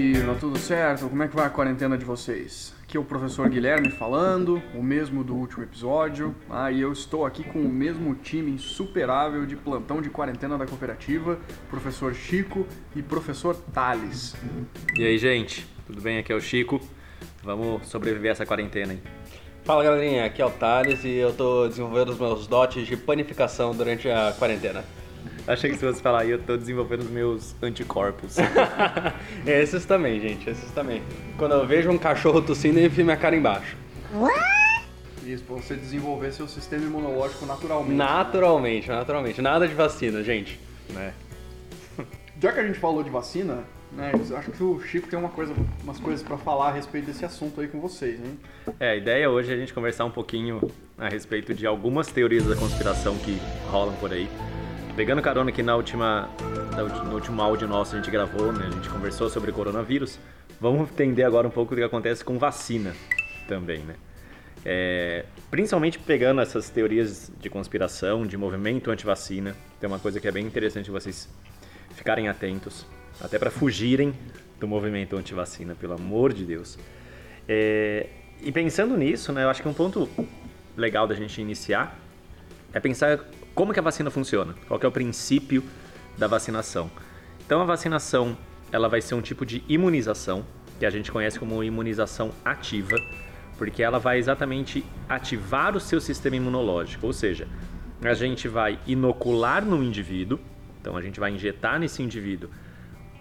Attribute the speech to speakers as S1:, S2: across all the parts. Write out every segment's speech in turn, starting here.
S1: Cooperativa, tudo certo? Como é que vai a quarentena de vocês? Aqui é o professor Guilherme falando, o mesmo do último episódio. Ah, e eu estou aqui com o mesmo time insuperável de plantão de quarentena da cooperativa, professor Chico e professor Thales.
S2: E aí, gente, tudo bem? Aqui é o Chico. Vamos sobreviver a essa quarentena aí.
S3: Fala galerinha, aqui é o Thales e eu tô desenvolvendo os meus dotes de panificação durante a quarentena.
S2: Achei que se você falar aí, eu tô desenvolvendo os meus anticorpos.
S3: esses também, gente, esses também. Quando eu vejo um cachorro tossindo, eu enfio minha cara embaixo.
S1: Isso, pra você desenvolver seu sistema imunológico naturalmente.
S3: Naturalmente, naturalmente. Nada de vacina, gente.
S2: né?
S1: Já que a gente falou de vacina, né, eu acho que o Chico tem uma coisa, umas coisas pra falar a respeito desse assunto aí com vocês, hein?
S2: É, a ideia hoje é a gente conversar um pouquinho a respeito de algumas teorias da conspiração que rolam por aí. Pegando carona aqui na última, no último áudio nosso a gente gravou, né? A gente conversou sobre coronavírus. Vamos entender agora um pouco do que acontece com vacina também, né? É, principalmente pegando essas teorias de conspiração, de movimento anti-vacina, tem uma coisa que é bem interessante vocês ficarem atentos, até para fugirem do movimento anti-vacina, pelo amor de Deus. É, e pensando nisso, né, eu acho que um ponto legal da gente iniciar é pensar como que a vacina funciona, qual é o princípio da vacinação. Então a vacinação ela vai ser um tipo de imunização que a gente conhece como imunização ativa, porque ela vai exatamente ativar o seu sistema imunológico, ou seja, a gente vai inocular no indivíduo, então a gente vai injetar nesse indivíduo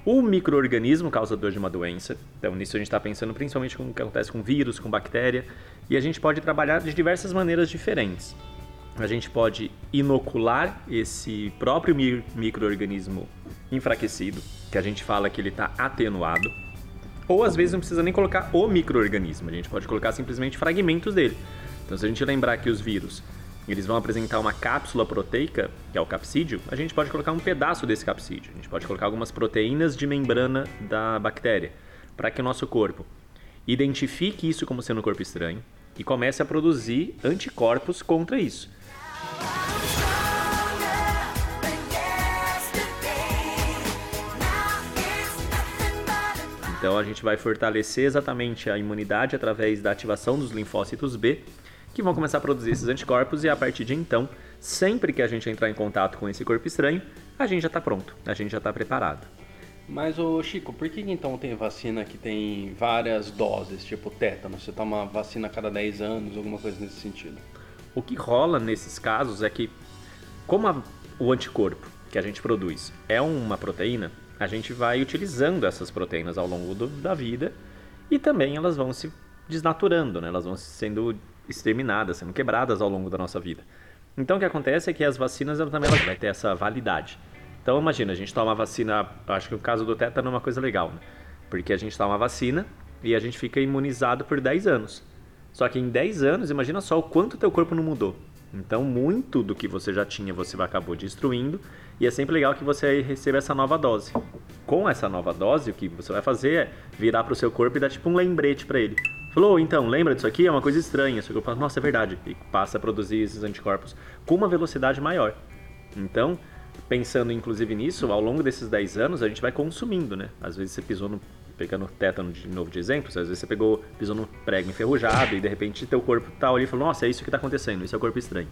S2: o microorganismo causador de uma doença. Então, nisso a gente está pensando principalmente com o que acontece com vírus, com bactéria, e a gente pode trabalhar de diversas maneiras diferentes. A gente pode inocular esse próprio mi- microorganismo enfraquecido, que a gente fala que ele está atenuado, ou às vezes não precisa nem colocar o microorganismo, a gente pode colocar simplesmente fragmentos dele. Então, se a gente lembrar que os vírus eles vão apresentar uma cápsula proteica, que é o capsídio, a gente pode colocar um pedaço desse capsídio. A gente pode colocar algumas proteínas de membrana da bactéria, para que o nosso corpo identifique isso como sendo um corpo estranho e comece a produzir anticorpos contra isso. Então a gente vai fortalecer exatamente a imunidade através da ativação dos linfócitos B, que vão começar a produzir esses anticorpos e a partir de então, sempre que a gente entrar em contato com esse corpo estranho, a gente já está pronto, a gente já está preparado.
S3: Mas, ô Chico, por que que então tem vacina que tem várias doses, tipo tétano? Você toma vacina a cada 10 anos, alguma coisa nesse sentido?
S2: O que rola nesses casos é que, como a- o anticorpo que a gente produz é uma proteína, a gente vai utilizando essas proteínas ao longo do- da vida e também elas vão se desnaturando, né? elas vão sendo exterminadas, sendo quebradas ao longo da nossa vida. Então o que acontece é que as vacinas elas também elas vai ter essa validade. Então imagina, a gente toma a vacina, acho que o caso do tétano é uma coisa legal, né? porque a gente toma a vacina e a gente fica imunizado por 10 anos. Só que em 10 anos, imagina só o quanto teu corpo não mudou. Então, muito do que você já tinha, você acabou destruindo. E é sempre legal que você receba essa nova dose. Com essa nova dose, o que você vai fazer é virar pro seu corpo e dar tipo um lembrete para ele. Falou, então, lembra disso aqui? É uma coisa estranha. Seu corpo fala, nossa, é verdade. E passa a produzir esses anticorpos com uma velocidade maior. Então, pensando inclusive nisso, ao longo desses 10 anos, a gente vai consumindo, né? Às vezes você pisou no. Pegando tétano de novo de exemplo, às vezes você pegou, pisou no prego enferrujado e de repente teu corpo tá ali e falou, nossa, é isso que tá acontecendo, isso é o corpo estranho.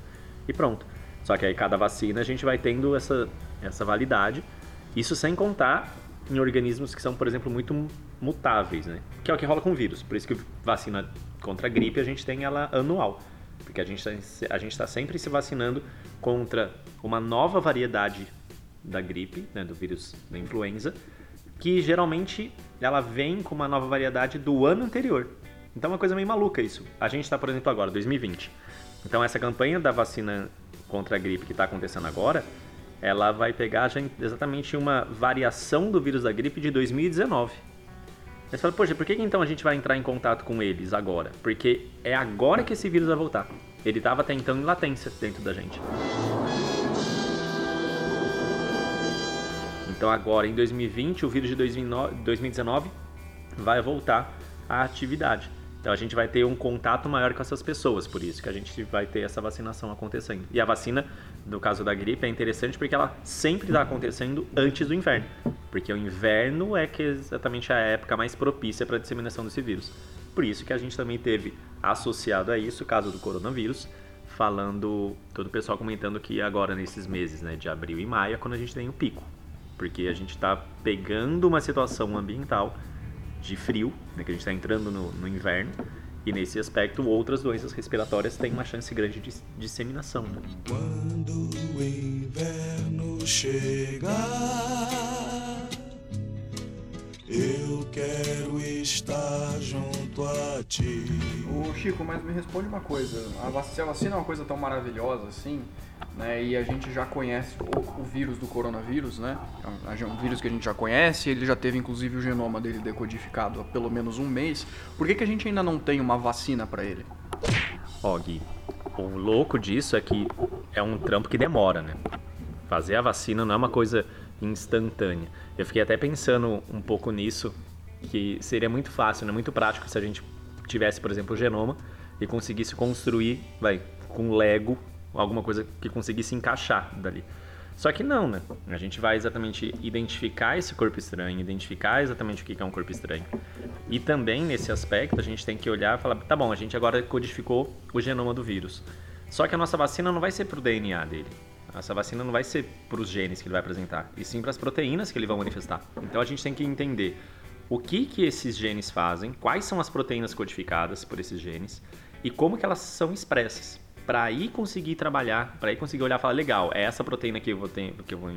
S2: E pronto. Só que aí cada vacina a gente vai tendo essa, essa validade. Isso sem contar em organismos que são, por exemplo, muito mutáveis, né? Que é o que rola com vírus. Por isso que vacina contra a gripe a gente tem ela anual. Porque a gente está tá sempre se vacinando contra uma nova variedade da gripe, né, do vírus da influenza, que geralmente ela vem com uma nova variedade do ano anterior. Então é uma coisa meio maluca isso. A gente está, por exemplo, agora, 2020. Então essa campanha da vacina contra a gripe que está acontecendo agora, ela vai pegar exatamente uma variação do vírus da gripe de 2019. Aí você fala, poxa, por que então a gente vai entrar em contato com eles agora? Porque é agora que esse vírus vai voltar. Ele estava até então em latência dentro da gente. Então agora, em 2020, o vírus de 2009 2019 vai voltar à atividade. Então a gente vai ter um contato maior com essas pessoas, por isso que a gente vai ter essa vacinação acontecendo. E a vacina do caso da gripe é interessante porque ela sempre está acontecendo antes do inverno. Porque o inverno é que é exatamente a época mais propícia para a disseminação desse vírus. Por isso que a gente também teve associado a isso o caso do coronavírus, falando, todo o pessoal comentando que agora nesses meses né, de abril e maio é quando a gente tem o pico. Porque a gente está pegando uma situação ambiental de frio, né, que a gente está entrando no, no inverno, e nesse aspecto, outras doenças respiratórias têm uma chance grande de disseminação. Né?
S4: Quando o inverno chegar, eu quero estar junto a ti.
S1: Ô Chico, mas me responde uma coisa. A vacina é uma coisa tão maravilhosa assim, né? E a gente já conhece o, o vírus do coronavírus, né? É um vírus que a gente já conhece, ele já teve inclusive o genoma dele decodificado há pelo menos um mês. Por que, que a gente ainda não tem uma vacina para ele?
S2: Ó, Gui, o louco disso é que é um trampo que demora, né? Fazer a vacina não é uma coisa instantânea. Eu fiquei até pensando um pouco nisso, que seria muito fácil, né? muito prático se a gente tivesse, por exemplo, o genoma e conseguisse construir, vai, com Lego alguma coisa que conseguisse encaixar dali. Só que não, né? A gente vai exatamente identificar esse corpo estranho, identificar exatamente o que é um corpo estranho. E também nesse aspecto a gente tem que olhar e falar, tá bom, a gente agora codificou o genoma do vírus. Só que a nossa vacina não vai ser pro DNA dele. Essa vacina não vai ser para os genes que ele vai apresentar, e sim para as proteínas que ele vai manifestar. Então a gente tem que entender o que que esses genes fazem, quais são as proteínas codificadas por esses genes e como que elas são expressas para aí conseguir trabalhar, para aí conseguir olhar e falar, legal, é essa proteína que eu vou ter, que eu vou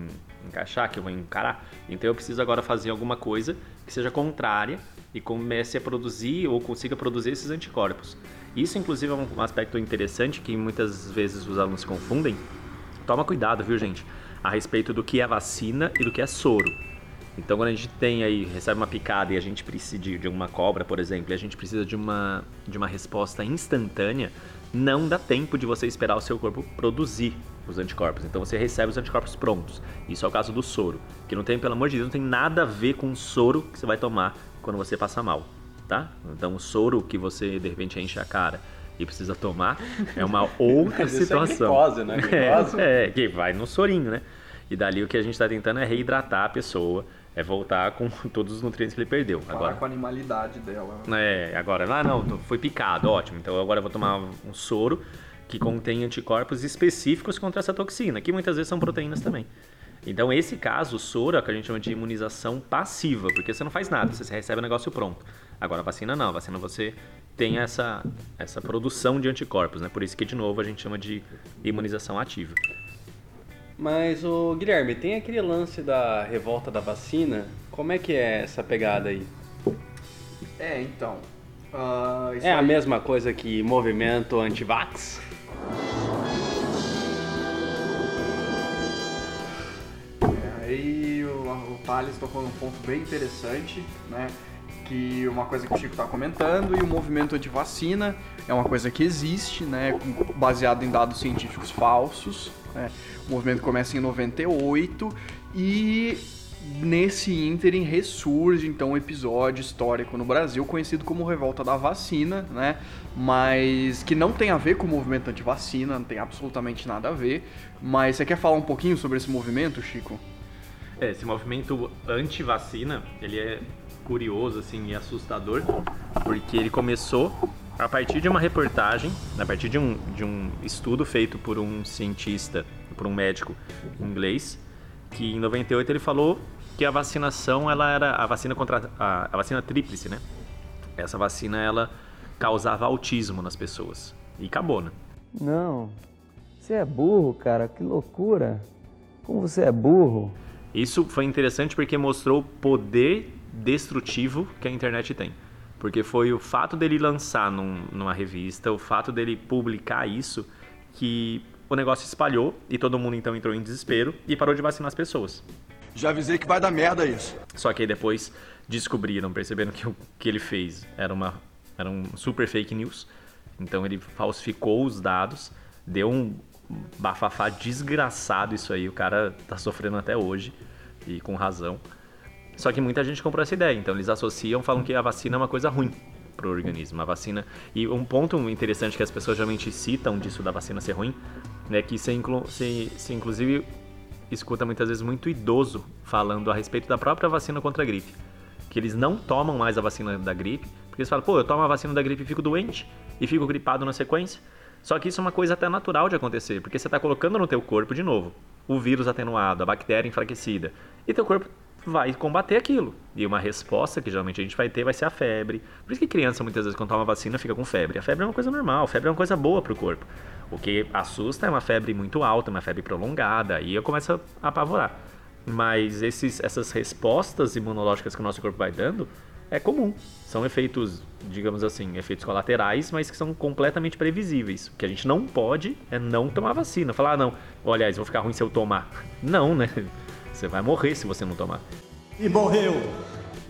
S2: encaixar, que eu vou encarar. Então eu preciso agora fazer alguma coisa que seja contrária e comece a produzir ou consiga produzir esses anticorpos. Isso inclusive é um aspecto interessante que muitas vezes os alunos confundem. Toma cuidado, viu, gente, a respeito do que é vacina e do que é soro. Então, quando a gente tem aí, recebe uma picada e a gente precisa de, de uma cobra, por exemplo, e a gente precisa de uma, de uma resposta instantânea, não dá tempo de você esperar o seu corpo produzir os anticorpos. Então você recebe os anticorpos prontos. Isso é o caso do soro, que não tem, pelo amor de Deus, não tem nada a ver com o soro que você vai tomar quando você passa mal, tá? Então o soro que você de repente enche a cara e precisa tomar é uma outra
S3: Mas isso
S2: situação.
S3: É glicose, né? Glicose.
S2: É, é, que vai no sorinho, né? E dali o que a gente está tentando é reidratar a pessoa, é voltar com todos os nutrientes que ele perdeu. Agora,
S1: com a animalidade dela.
S2: é, agora, ah não, foi picado, ótimo. Então agora eu vou tomar um soro que contém anticorpos específicos contra essa toxina, que muitas vezes são proteínas também. Então esse caso, o soro, é o que a gente chama de imunização passiva, porque você não faz nada, você recebe o negócio pronto. Agora a vacina não, a vacina você tem essa, essa produção de anticorpos, né? Por isso que de novo a gente chama de imunização ativa.
S3: Mas, o Guilherme, tem aquele lance da revolta da vacina? Como é que é essa pegada aí?
S1: É, então. isso
S3: É a
S1: aí-
S3: mesma coisa que movimento anti-vax?
S1: Thales tocou num ponto bem interessante, né? Que uma coisa que o Chico está comentando e o movimento anti-vacina é uma coisa que existe, né? Baseado em dados científicos falsos. Né? O movimento começa em 98 e nesse ínterim ressurge então um episódio histórico no Brasil conhecido como Revolta da Vacina, né? Mas que não tem a ver com o movimento anti-vacina, não tem absolutamente nada a ver. Mas você quer falar um pouquinho sobre esse movimento, Chico?
S2: É, esse movimento anti-vacina, ele é curioso assim e assustador, porque ele começou a partir de uma reportagem, a partir de um, de um estudo feito por um cientista, por um médico inglês, que em 98 ele falou que a vacinação, ela era a vacina contra a, a vacina tríplice, né? Essa vacina ela causava autismo nas pessoas. E acabou, né?
S5: Não. Você é burro, cara. Que loucura. Como você é burro.
S2: Isso foi interessante porque mostrou o poder destrutivo que a internet tem. Porque foi o fato dele lançar num- numa revista, o fato dele publicar isso, que o negócio espalhou e todo mundo então entrou em desespero e parou de vacinar as pessoas.
S4: Já avisei que vai dar merda isso.
S2: Só que aí depois descobriram, perceberam que o que ele fez era uma era um super fake news. Então ele falsificou os dados, deu um bafafá desgraçado isso aí. O cara tá sofrendo até hoje e com razão. Só que muita gente comprou essa ideia, então eles associam, falam que a vacina é uma coisa ruim pro organismo. A vacina e um ponto interessante que as pessoas geralmente citam disso da vacina ser ruim né, que você, inclu você, você inclusive escuta muitas vezes muito idoso falando a respeito da própria vacina contra a gripe. Que eles não tomam mais a vacina da gripe, porque eles falam, pô, eu tomo a vacina da gripe e fico doente, e fico gripado na sequência. Só que isso é uma coisa até natural de acontecer, porque você está colocando no teu corpo, de novo, o vírus atenuado, a bactéria enfraquecida, e teu corpo vai combater aquilo. E uma resposta que geralmente a gente vai ter vai ser a febre. Por isso que criança muitas vezes quando toma vacina fica com febre. A febre é uma coisa normal, a febre é uma coisa boa para o corpo. O que assusta é uma febre muito alta, uma febre prolongada, aí eu começo a apavorar. Mas esses, essas respostas imunológicas que o nosso corpo vai dando é comum. São efeitos, digamos assim, efeitos colaterais, mas que são completamente previsíveis. O que a gente não pode é não tomar vacina. Falar, ah, não, olha, aliás, vou ficar ruim se eu tomar. Não, né? Você vai morrer se você não tomar.
S4: E morreu.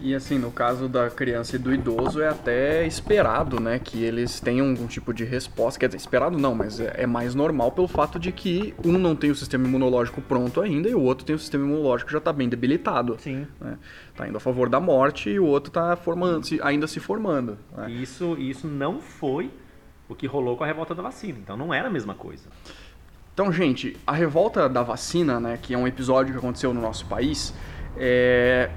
S1: E assim, no caso da criança e do idoso, é até esperado, né, que eles tenham algum tipo de resposta. Quer dizer, esperado não, mas é, é mais normal pelo fato de que um não tem o sistema imunológico pronto ainda e o outro tem o sistema imunológico que já está bem debilitado.
S2: Sim.
S1: Né? Tá indo a favor da morte e o outro está formando, se- ainda se formando. né?
S2: Isso, isso não foi o que rolou com a revolta da vacina. Então não era a mesma coisa.
S1: Então, gente, a revolta da vacina, né, que é um episódio que aconteceu no nosso país, é...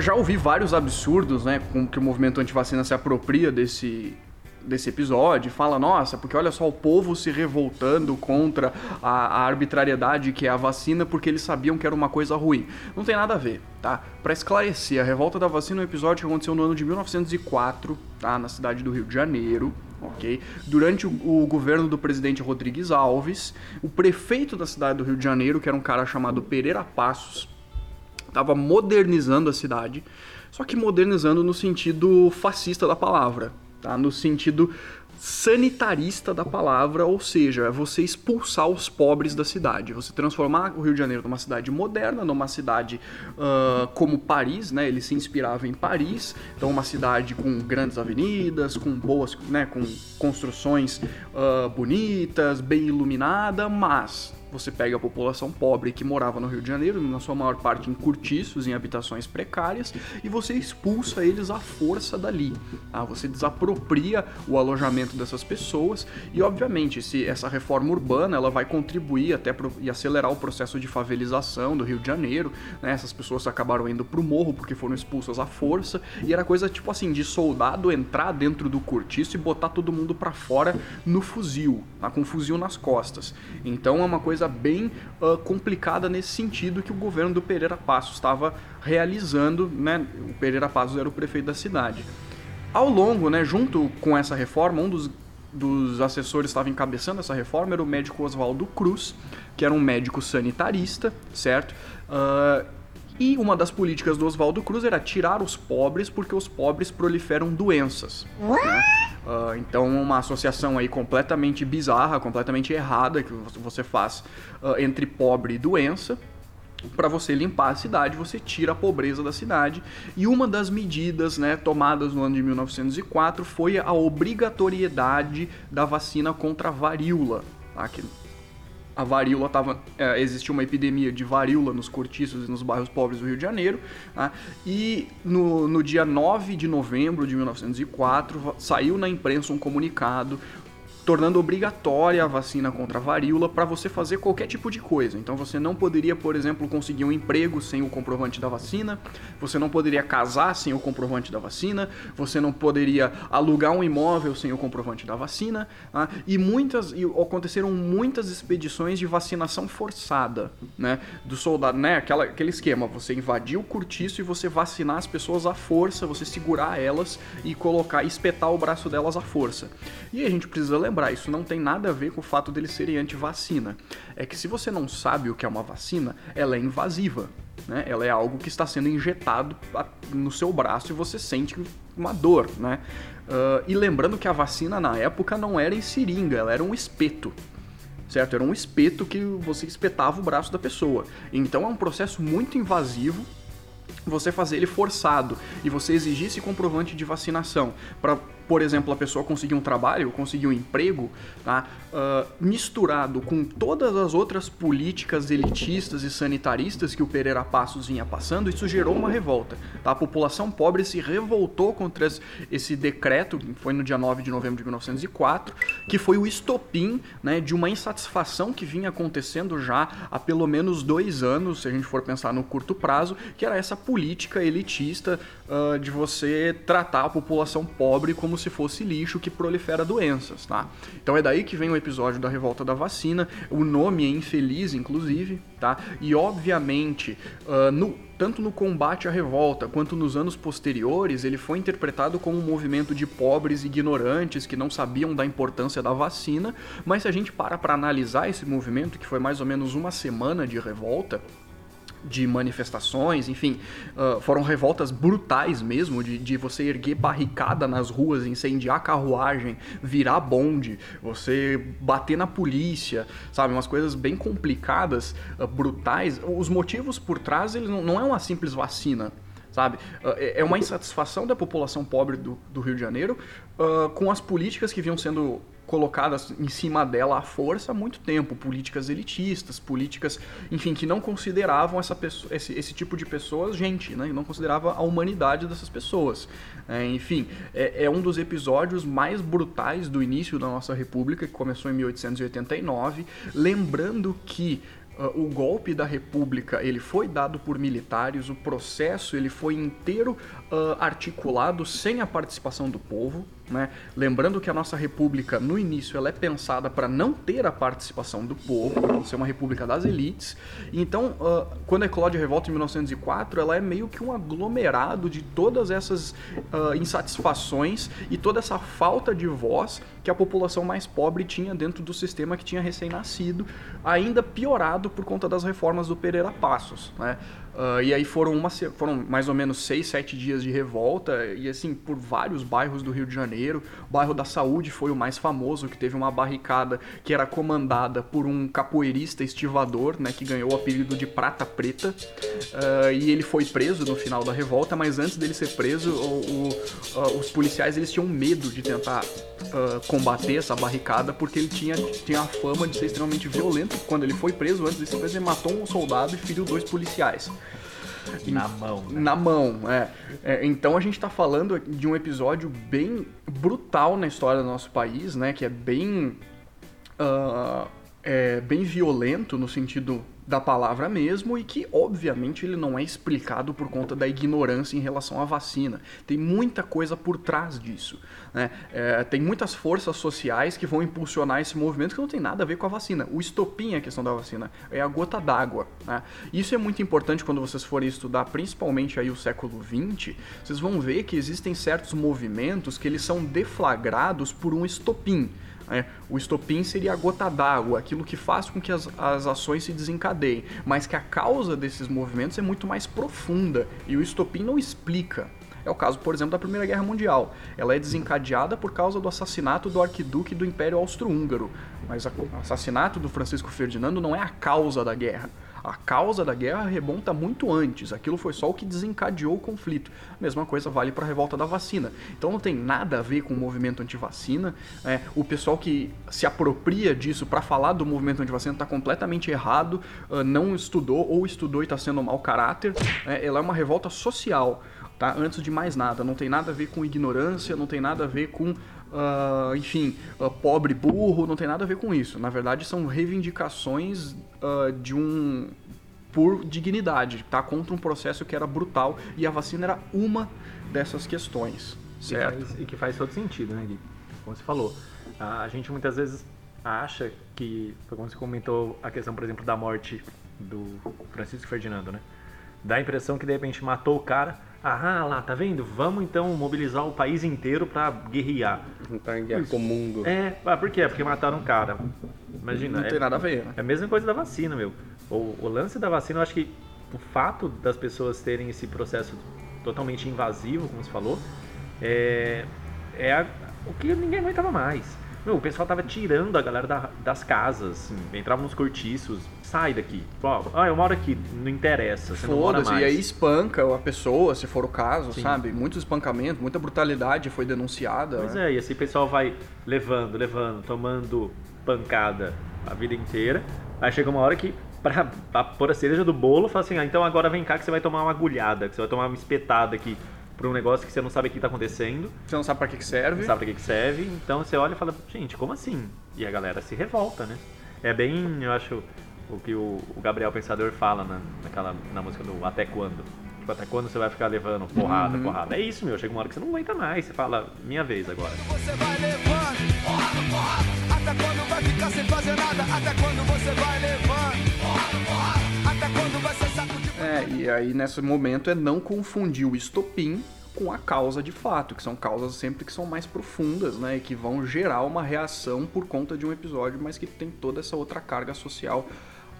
S1: já ouvi vários absurdos, né, com que o movimento antivacina se apropria desse desse episódio, fala, nossa, porque olha só o povo se revoltando contra a, a arbitrariedade que é a vacina porque eles sabiam que era uma coisa ruim. Não tem nada a ver, tá? Para esclarecer, a revolta da vacina é um episódio que aconteceu no ano de 1904, tá? Na cidade do Rio de Janeiro, ok? Durante o, o governo do presidente Rodrigues Alves, o prefeito da cidade do Rio de Janeiro, que era um cara chamado Pereira Passos, estava modernizando a cidade, só que modernizando no sentido fascista da palavra, tá? No sentido sanitarista da palavra, ou seja, é você expulsar os pobres da cidade, você transformar o Rio de Janeiro numa cidade moderna, numa cidade ah, como Paris, né? Ele se inspirava em Paris, então uma cidade com grandes avenidas, com boas, né? Com construções ah, bonitas, bem iluminada, mas você pega a população pobre que morava no Rio de Janeiro, na sua maior parte em cortiços, em habitações precárias, e você expulsa eles à força dali. tá? Você desapropria o alojamento dessas pessoas e, obviamente, se essa reforma urbana ela vai contribuir até pro, e acelerar o processo de favelização do Rio de Janeiro. Né? Essas pessoas acabaram indo pro morro porque foram expulsas à força e era coisa tipo assim de soldado entrar dentro do cortiço e botar todo mundo para fora no fuzil, tá? com um fuzil nas costas. Então é uma coisa bem ah, complicada nesse sentido que o governo do Pereira Passos estava realizando, né? O Pereira Passos era o prefeito da cidade. Ao longo, né, junto com essa reforma, um dos, dos assessores estava encabeçando essa reforma era o médico Oswaldo Cruz, que era um médico sanitarista, certo? Ah, e uma das políticas do Oswaldo Cruz era tirar os pobres porque os pobres proliferam doenças. né? Ah, então, uma associação aí completamente bizarra, completamente errada que você faz ah, entre pobre e doença. Para você limpar a cidade, você tira a pobreza da cidade. E uma das medidas né, tomadas no ano de 1904 foi a obrigatoriedade da vacina contra a varíola. Tá? Que a varíola estava. existia uma epidemia de varíola nos cortiços e nos bairros pobres do Rio de Janeiro. tá? E no, no dia 9 de novembro de 1904, va- saiu na imprensa um comunicado tornando obrigatória a vacina contra a varíola para você fazer qualquer tipo de coisa. Então você não poderia, por exemplo, conseguir um emprego sem o comprovante da vacina, você não poderia casar sem o comprovante da vacina, você não poderia alugar um imóvel sem o comprovante da vacina, tá? e muitas e aconteceram muitas expedições de vacinação forçada, né, do soldado, né, aquela, aquele esquema, você invadir o cortiço e você vacinar as pessoas à força, você segurar elas e colocar, espetar o braço delas à força. E a gente precisa lembrar, isso não tem nada a ver com o fato deles serem anti-vacina. É que se você não sabe o que é uma vacina, ela é invasiva. Né? Ela é algo que está sendo injetado no seu braço e você sente uma dor. Né? Ah, e lembrando que a vacina na época não era em seringa, ela era um espeto certo? Era um espeto que você espetava o braço da pessoa. Então é um processo muito invasivo você fazer ele forçado e você exigir esse comprovante de vacinação para, por exemplo, a pessoa conseguir um trabalho, conseguir um emprego, tá? Ah, misturado com todas as outras políticas elitistas e sanitaristas que o Pereira Passos vinha passando, isso gerou uma revolta. Tá? A população pobre se revoltou contra esse- esse decreto, que foi no dia 9 de novembro de 1904, que foi o estopim né, de uma insatisfação que vinha acontecendo já há pelo menos dois anos, se a gente for pensar no curto prazo, que era essa política elitista uh, de você tratar a população pobre como se fosse lixo que prolifera doenças, tá? Então é daí que vem o episódio da revolta da vacina, o nome é infeliz, inclusive, tá? E obviamente, uh, no tanto no combate à revolta quanto nos anos posteriores, ele foi interpretado como um movimento de pobres ignorantes que não sabiam da importância da vacina, mas se a gente para para analisar esse movimento, que foi mais ou menos uma semana de revolta, de manifestações, enfim, uh, foram revoltas brutais mesmo, de, de você erguer barricada nas ruas, incendiar carruagem, virar bonde, você bater na polícia, sabe, umas coisas bem complicadas, uh, brutais. Os motivos por trás, ele não, não é uma simples vacina, sabe? Uh, é uma insatisfação da população pobre do, do Rio de Janeiro uh, com as políticas que vinham sendo colocadas em cima dela à força há muito tempo, políticas elitistas, políticas, enfim, que não consideravam essa pessoa, esse, esse tipo de pessoas gente, né? não considerava a humanidade dessas pessoas. É, enfim, é, é, um dos episódios mais brutais do início da nossa república, que começou em 1889, lembrando que o golpe da República ele foi dado por militares, o processo ele foi inteiro uh, articulado sem a participação do povo. Né? Lembrando que a nossa república, no início, ela é pensada para não ter a participação do povo, ser uma república das elites. Então, uh, quando eclode a revolta em 1904, ela é meio que um aglomerado de todas essas uh, insatisfações e toda essa falta de voz que a população mais pobre tinha dentro do sistema que tinha recém-nascido, ainda piorado por conta das reformas do Pereira Passos. Né? Uh, e aí foram, uma, foram mais ou menos seis, sete dias de revolta, e assim, por vários bairros do Rio de Janeiro. O bairro da Saúde foi o mais famoso, que teve uma barricada que era comandada por um capoeirista estivador, né, que ganhou o apelido de Prata Preta. Uh, e ele foi preso no final da revolta, mas antes dele ser preso, o, o, uh, os policiais eles tinham medo de tentar combater essa barricada, porque ele tinha, tinha a fama de ser extremamente violento. Quando ele foi preso, antes de ser preso, ele matou um soldado e feriu dois policiais.
S2: Na mão.
S1: Né? Na mão, é. é. Então a gente está falando de um episódio bem brutal na história do nosso país, né? Que é bem. Uh, é bem violento no sentido da palavra mesmo e que, obviamente, ele não é explicado por conta da ignorância em relação à vacina. Tem muita coisa por trás disso. Né? É, tem muitas forças sociais que vão impulsionar esse movimento que não tem nada a ver com a vacina. O estopim é a questão da vacina, é a gota d'água. Né? Isso é muito importante quando vocês forem estudar, principalmente aí o século XX, vocês vão ver que existem certos movimentos que eles são deflagrados por um estopim. Né? O estopim seria a gota d'água, aquilo que faz com que as, as ações se desencadeiem, mas que a causa desses movimentos é muito mais profunda e o estopim não explica. É o caso, por exemplo, da Primeira Guerra Mundial. Ela é desencadeada por causa do assassinato do arquiduque do Império Austro-Húngaro, mas o assassinato do Francisco Ferdinando não é a causa da guerra. A causa da guerra remonta muito antes, aquilo foi só o que desencadeou o conflito. A mesma coisa vale para a revolta da vacina. Então não tem nada a ver com o movimento anti-vacina. É, o pessoal que se apropria disso para falar do movimento anti-vacina está completamente errado, uh, não estudou ou estudou e está sendo mau caráter. É, ela é uma revolta social. Tá? Antes de mais nada, não tem nada a ver com ignorância, não tem nada a ver com Uh, enfim, uh, pobre, burro, não tem nada a ver com isso. Na verdade, são reivindicações uh, de um por dignidade, tá? Contra um processo que era brutal e a vacina era uma dessas questões, certo?
S2: E, faz, e que faz todo sentido, né, Gui? Como você falou, a gente muitas vezes acha que, como você comentou, a questão, por exemplo, da morte do Francisco Ferdinando, né? Dá a impressão que de repente matou o cara, ah lá, tá vendo? Vamos então mobilizar o país inteiro para guerrear.
S3: Em guerra com o mundo.
S2: É, ah, por quê? Porque mataram um cara. Imagina.
S1: Não tem
S2: é,
S1: nada a ver, né?
S2: É a mesma coisa da vacina, meu. O, o lance da vacina, eu acho que o fato das pessoas terem esse processo totalmente invasivo, como você falou, é, é a, o que ninguém aguentava mais. Meu, o pessoal tava tirando a galera da, das casas, assim, entrava nos cortiços, sai daqui. Ó, ah, eu moro aqui, não interessa, você não mora mais.
S1: e aí espanca a pessoa, se for o caso, Sim. sabe? Muito espancamento, muita brutalidade foi denunciada.
S2: Pois
S1: né?
S2: é, e assim o pessoal vai levando, levando, tomando pancada a vida inteira. Aí chega uma hora que, pra, pra pôr a cereja do bolo, fala assim, ah, então agora vem cá que você vai tomar uma agulhada, que você vai tomar uma espetada aqui para um negócio que você não sabe o que está acontecendo,
S1: Você não sabe pra que que serve.
S2: não sabe para que, que serve, então você olha e fala, gente, como assim? E a galera se revolta, né? É bem, eu acho, o que o, o Gabriel Pensador fala na, naquela, na música do Até Quando. Tipo, até quando você vai ficar levando porrada, porrada? É isso, meu. Chega uma hora que você não aguenta mais. Você fala, minha vez agora.
S6: Você vai levando, porra, porra. Até quando vai ficar sem fazer nada? Até quando você vai levando, porra, porra. Até quando vai ser saco de
S1: É, e aí nesse momento é não confundir o estopim com a causa de fato, que são causas sempre que são mais profundas, né, e que vão gerar uma reação por conta de um episódio, mas que tem toda essa outra carga social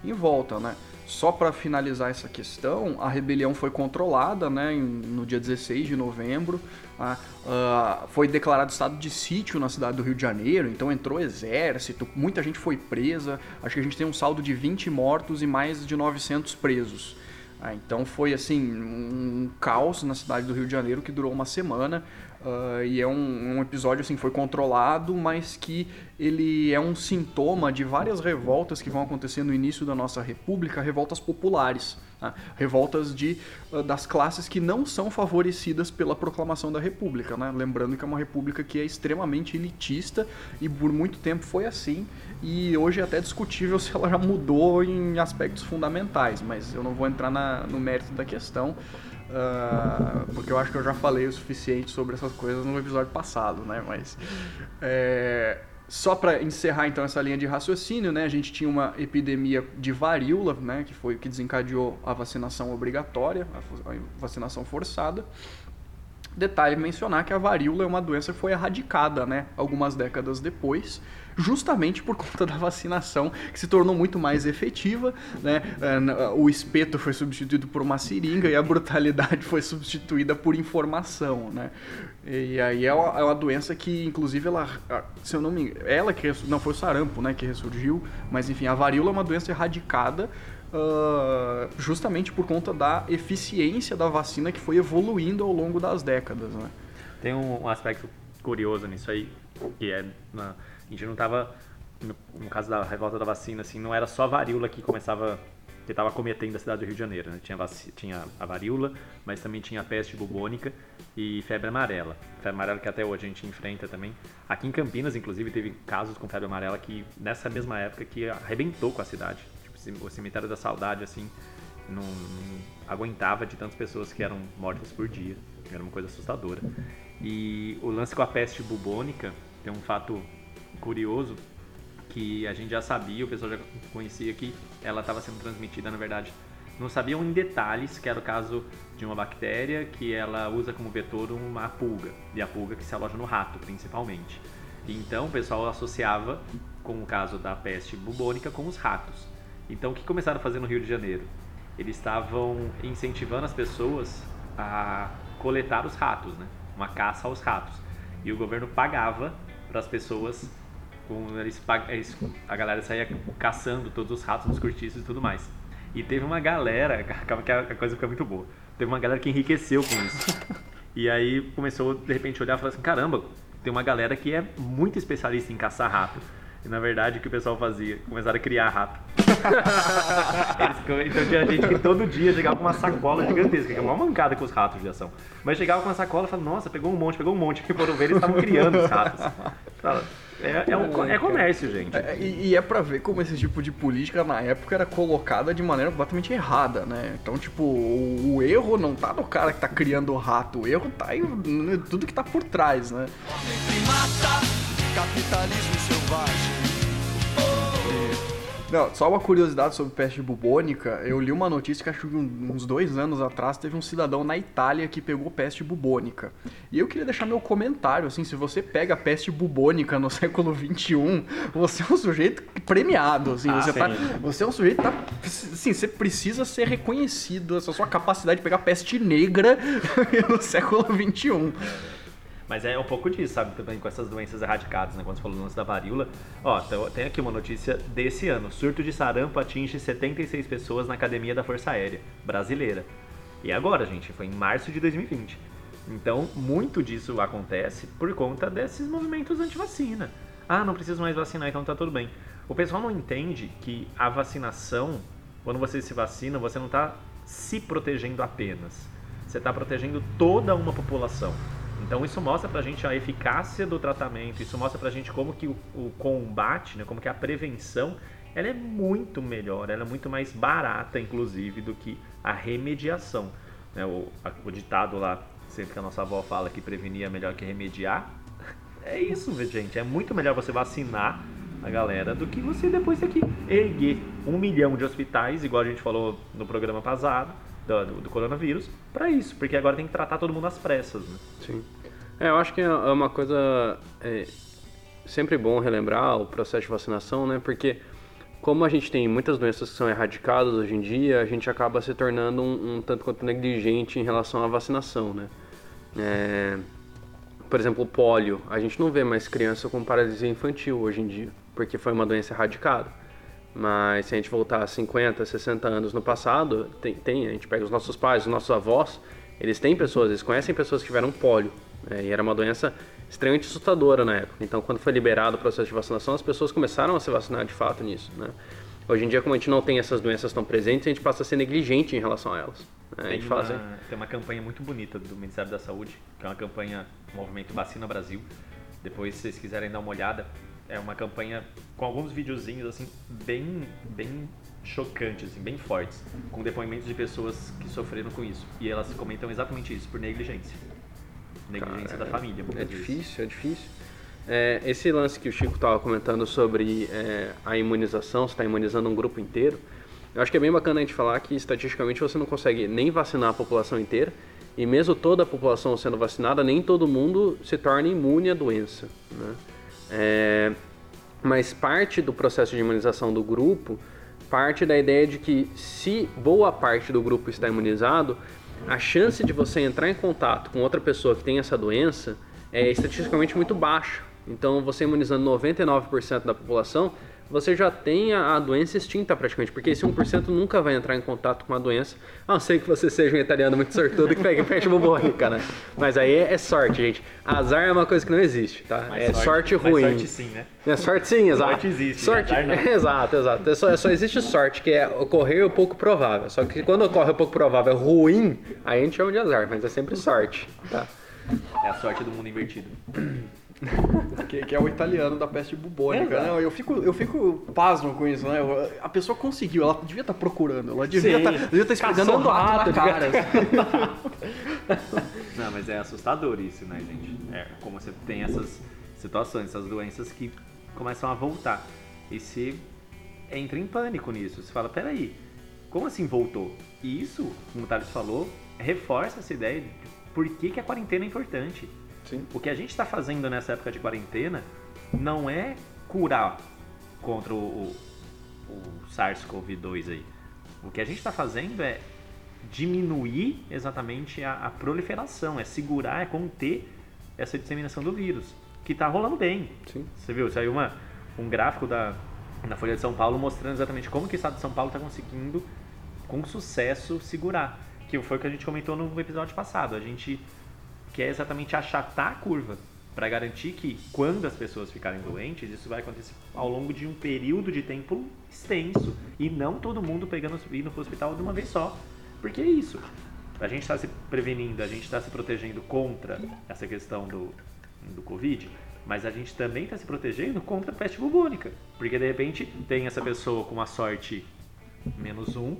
S1: em volta, né? Só para finalizar essa questão, a rebelião foi controlada, né, no dia 16 de novembro. ah, foi declarado estado de sítio na cidade do Rio de Janeiro, então entrou exército, muita gente foi presa. Acho que a gente tem um saldo de 20 mortos e mais de 900 presos. Ah, então foi assim um caos na cidade do Rio de Janeiro que durou uma semana ah, e é um, um episódio assim foi controlado, mas que ele é um sintoma de várias revoltas que vão acontecer no início da nossa república, revoltas populares, tá? revoltas de ah, das classes que não são favorecidas pela proclamação da república, né? Lembrando que é uma república que é extremamente elitista e por muito tempo foi assim e hoje é até discutível se ela já mudou em aspectos fundamentais, mas eu não vou entrar na- no mérito da questão, ah, porque eu acho que eu já falei o suficiente sobre essas coisas no episódio passado, né? Mas é, só para encerrar então essa linha de raciocínio, né? A gente tinha uma epidemia de varíola, né? Que foi o que desencadeou a vacinação obrigatória, a vacinação forçada. Detalhe mencionar que a varíola é uma doença que foi erradicada, né, algumas décadas depois, justamente por conta da vacinação que se tornou muito mais efetiva, né? É, O espeto foi substituído por uma seringa e a brutalidade foi substituída por informação, né? E aí é uma, é uma doença que, inclusive, ela, se eu não me ela que não foi o sarampo, né, que ressurgiu, mas enfim, a varíola é uma doença erradicada ah, justamente por conta da eficiência da vacina que foi evoluindo ao longo das décadas, né?
S2: Tem um, um aspecto curioso nisso aí, que é. na- a gente não tava. No, no caso da revolta da vacina, assim, não era só a varíola que começava. que estava cometendo a cidade do Rio de Janeiro. Né? Tinha, tinha a varíola, mas também tinha a peste bubônica e febre amarela. Febre amarela que até hoje a gente enfrenta também. Aqui em Campinas, inclusive, teve casos com febre amarela que, nessa mesma época, que arrebentou com a cidade. Tipo, o cemitério da saudade, assim, não, não aguentava de tantas pessoas que eram mortas por dia. Era uma coisa assustadora. E o lance com a peste bubônica tem um fato curioso que a gente já sabia, o pessoal já conhecia que ela estava sendo transmitida, na verdade. Não sabiam em detalhes que era o caso de uma bactéria que ela usa como vetor uma pulga, e a pulga que se aloja no rato, principalmente. Então o pessoal associava com o caso da peste bubônica com os ratos. Então o que começaram a fazer no Rio de Janeiro? Eles estavam incentivando as pessoas a coletar os ratos, né? Uma caça aos ratos. E o governo pagava para as pessoas, com, eles, eles- a galera saía caçando todos os ratos nos cortiços e tudo mais. E teve uma galera, acaba que a coisa fica muito boa. Teve uma galera que enriqueceu com isso. E aí começou, de repente, a olhar e falar assim: caramba, tem uma galera que é muito especialista em caçar rato. E na verdade, o que o pessoal fazia? Começaram a criar rato. Eles então tinha gente que todo dia chegava com uma sacola gigantesca, que é uma mancada com os ratos de ação. Mas chegava com uma sacola e falava, nossa, pegou um monte, pegou um monte. E foram ver, eles estavam criando os ratos. Fala, É, é, um é comércio, gente.
S1: É, E, e é pra ver como esse tipo de política na época era colocada de maneira completamente errada, né? Então, tipo, o, o erro não tá no cara que tá criando o rato, o erro tá em tudo que tá por trás, né?
S6: mata, capitalismo selvagem.
S1: Não, só uma curiosidade sobre peste bubônica. Eu li uma notícia que acho que uns dois anos atrás teve um cidadão na Itália que pegou peste bubônica. E eu queria deixar meu comentário, assim, se você pega peste bubônica no século XXI, você é um sujeito premiado, assim,
S2: Ah,
S1: você, tá, você é um sujeito que tá, assim, você precisa ser reconhecido, essa sua capacidade de pegar peste negra no século XXI.
S2: Mas é um pouco disso, sabe? Também com essas doenças erradicadas, né? Quando você falou do lance da varíola. Ó, então, tem aqui uma notícia desse ano. Surto de sarampo atinge 76 pessoas na Academia da Força Aérea Brasileira. E agora, gente? Foi em março de 2020. Então, muito disso acontece por conta desses movimentos anti-vacina. Ah, não preciso mais vacinar, então tá tudo bem. O pessoal não entende que a vacinação, quando você se vacina, você não tá se protegendo apenas. você está protegendo toda uma população. Então isso mostra pra gente a eficácia do tratamento, isso mostra pra gente como que o, o combate, né, como que a prevenção, ela é muito melhor, ela é muito mais barata, inclusive, do que a remediação. né? o, a- o ditado lá, sempre que a nossa avó fala que prevenir é melhor que remediar, é isso, gente. É muito melhor você vacinar a galera do que você depois ter que erguer um milhão de hospitais, igual a gente falou no programa passado, do, do- do coronavírus, pra isso, porque agora tem que tratar todo mundo às pressas, né?
S3: Sim. É, eu acho que é uma coisa é, sempre bom relembrar o processo de vacinação, né? Porque como a gente tem muitas doenças que são erradicadas hoje em dia, a gente acaba se tornando um, um tanto quanto negligente em relação à vacinação, né? É, por exemplo, o pólio. A gente não vê mais criança com paralisia infantil hoje em dia, porque foi uma doença erradicada. Mas se a gente voltar a 50, 60 anos no passado, tem, tem a gente pega os nossos pais, os nossos avós, eles têm pessoas, eles conhecem pessoas que tiveram pólio. né, e era uma doença extremamente assustadora na época. Então, quando foi liberado o processo de vacinação, as pessoas começaram a se vacinar de fato nisso. Né? Hoje em dia, como a gente não tem essas doenças tão presentes, a gente passa a ser negligente em relação a elas. né? A
S2: Tem
S3: gente
S2: uma,
S3: fala assim,
S2: tem uma campanha muito bonita do Ministério da Saúde, que é uma campanha movimento Vacina Brasil. Depois, se vocês quiserem dar uma olhada, é uma campanha com alguns videozinhos assim bem bem chocantes, assim, bem fortes, com depoimentos de pessoas que sofreram com isso. E elas comentam exatamente isso, por negligência. Negligência da família,
S3: É difícil, é difícil. É, esse lance que o Chico estava comentando sobre é, a imunização, você está imunizando um grupo inteiro, eu acho que é bem bacana a gente falar que estatisticamente você não consegue nem vacinar a população inteira, e mesmo toda a população sendo vacinada, nem todo mundo se torna imune à doença. Né? É, mas parte do processo de imunização do grupo parte da ideia de que se boa parte do grupo está imunizado, a chance de você entrar em contato com outra pessoa que tem essa doença é estatisticamente muito baixa. Então, você imunizando 99% da população, você já tem a, a doença extinta praticamente, porque esse 1% nunca vai entrar em contato com a doença, a não ser que você seja um italiano muito sortudo que pegue peste bubônica, né? Mas aí é, é sorte, gente. Azar é uma coisa que não existe, tá?
S2: Mas
S3: é sorte,
S2: mas
S3: ruim.
S2: sorte sim, né?
S3: É sorte sim, exato.
S2: Sorte existe,
S3: Sorte, exato, exato. É só, só existe sorte, que é ocorrer o pouco provável. Só que quando ocorre o pouco provável ruim, aí a gente chama de azar, mas é sempre sorte. Tá?
S2: É a sorte do mundo invertido.
S1: Que, que é o italiano da peste bubônica. Não, eu fico, eu fico pasmo com isso, né? Eu- A pessoa conseguiu, ela devia estar procurando, ela devia estar devia estar esfregando
S2: Caçando
S1: um rato
S2: rato,
S1: na cara.
S2: Não, mas é assustador isso, né, gente? É como você tem essas situações, essas doenças que começam a voltar. E se entra em pânico nisso, você fala, peraí, como assim voltou? E isso, como o Thales falou, reforça essa ideia de por que, que a quarentena é importante.
S1: Sim.
S2: O que a gente está fazendo nessa época de quarentena não é curar contra o, o- o SARS-CoV-2 aí. O que a gente está fazendo é diminuir exatamente a, a proliferação, é segurar, é conter essa disseminação do vírus, que está rolando bem.
S3: Sim.
S2: Você viu, saiu uma, um gráfico da, na Folha de São Paulo mostrando exatamente como que o estado de São Paulo está conseguindo, com sucesso, segurar. Que foi o que a gente comentou no episódio passado. A gente quer exatamente achatar a curva para garantir que quando as pessoas ficarem doentes, isso vai acontecer ao longo de um período de tempo extenso e não todo mundo pegando indo para o hospital de uma vez só. Porque é isso. A gente está se prevenindo, a gente está se protegendo contra essa questão do, do Covid, mas a gente também está se protegendo contra a peste bubônica. Porque de repente tem essa pessoa com uma sorte menos um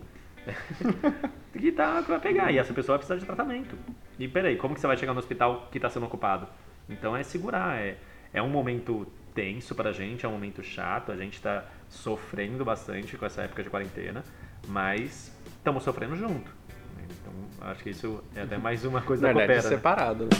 S2: que tá, que vai pegar. E essa pessoa vai precisar de tratamento. E peraí, como que você vai chegar no hospital que está sendo ocupado? Então é segurar. É, é um momento tenso pra gente, é um momento chato. A gente está sofrendo bastante com essa época de quarentena, mas estamos sofrendo junto. Então acho que isso é até mais uma coisa da
S3: verdade,
S2: coopera. né?
S3: separado. Né?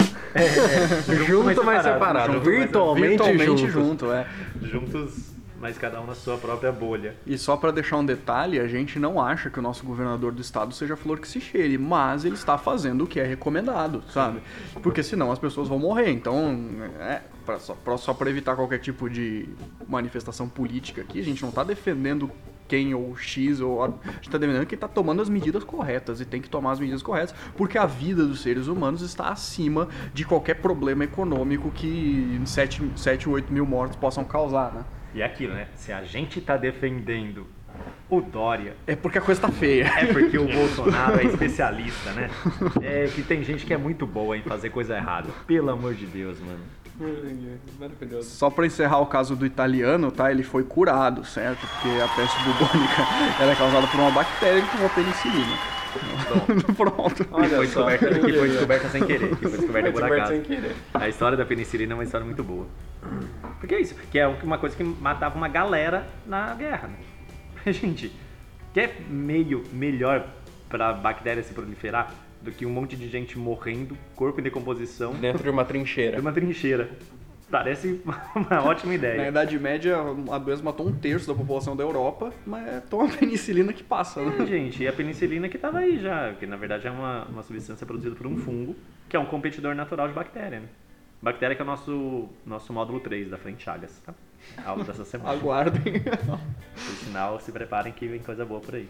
S3: junto, mas separado.
S2: junto, mas-
S3: Virtualmente,
S1: Virtualmente
S3: juntos.
S1: junto, é.
S2: Juntos, mas cada um na sua própria bolha.
S1: E só pra deixar um detalhe, a gente não acha que o nosso governador do estado seja flor que se cheire, mas ele está fazendo o que é recomendado, sabe? Porque senão as pessoas vão morrer. Então, é, pra, só, pra, só para evitar qualquer tipo de manifestação política aqui, a gente não tá defendendo quem ou X, ou a, a gente tá defendendo quem tá tomando as medidas corretas e tem que tomar as medidas corretas, porque a vida dos seres humanos está acima de qualquer problema econômico que 7, 7 8 mil mortos possam causar, né?
S2: E é aquilo, né? Se a gente tá defendendo O Dória.
S1: É porque a coisa tá feia.
S2: É porque o Bolsonaro é especialista, né? É que tem gente que é muito boa em fazer coisa errada. Pelo amor de Deus, mano.
S3: Maravilhoso.
S1: Só pra encerrar o caso do italiano, tá? Ele foi curado, certo? Porque a peste bubônica era causada por uma bactéria que tomou penicilina. Pronto.
S2: Que
S3: Olha
S2: foi,
S3: só,
S2: descoberta, que foi descoberta sem querer. Que foi descoberta por acaso.
S3: sem querer.
S2: A história da penicilina é uma história muito boa. Porque é isso, que é uma coisa que matava uma galera na guerra, né? Gente, quer meio melhor pra bactéria se proliferar do que um monte de gente morrendo, corpo em decomposição,
S3: Dentro de uma trincheira.
S2: de uma trincheira? Parece uma ótima
S1: Na
S2: ideia.
S1: Idade Média, a doença matou um terço da população da Europa, mas é toma penicilina que passa, né?
S2: Gente, e a penicilina que tava aí já, que na verdade é uma, uma substância produzida por um fungo, que é um competidor natural de bactéria, né? Bactéria que é o nosso, nosso módulo 3 da Frente Chagas, tá? Aula dessa semana.
S1: Aguardem.
S2: Por sinal, se preparem que vem coisa boa por aí.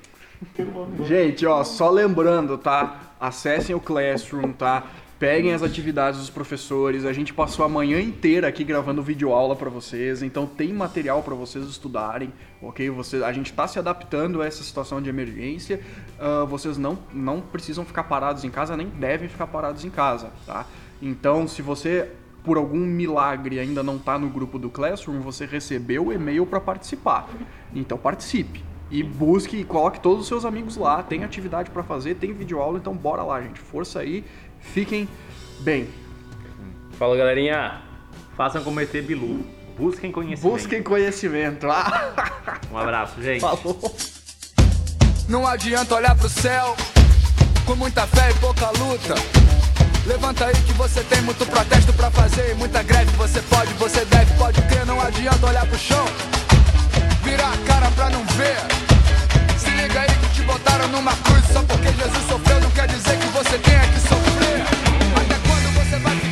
S1: Gente, ó, só lembrando, tá? Acessem o Classroom, tá? Peguem as atividades dos professores. A gente passou a manhã inteira aqui gravando videoaula pra vocês, então tem material pra vocês estudarem, ok? Você, a gente tá se adaptando a essa situação de emergência. Ah, vocês não, não precisam ficar parados em casa, nem devem ficar parados em casa, tá? Então, se você por algum milagre ainda não tá no grupo do Classroom, você recebeu o e-mail para participar. Então participe. E busque e coloque todos os seus amigos lá. Tem atividade para fazer, tem videoaula, então bora lá, gente. Força aí. Fiquem bem.
S3: Fala, galerinha.
S2: Façam como ET Bilu. Busquem conhecimento.
S1: Busquem conhecimento. Ah,
S2: Um abraço, gente.
S1: falou.
S6: Não adianta olhar pro céu com muita fé e pouca luta. Levanta aí que você tem muito protesto pra fazer e muita greve. Você pode, você deve, pode crer. Não adianta olhar pro chão, virar a cara pra não ver. Se liga aí que te botaram numa cruz só porque Jesus sofreu. Não quer dizer que você tenha que sofrer. Até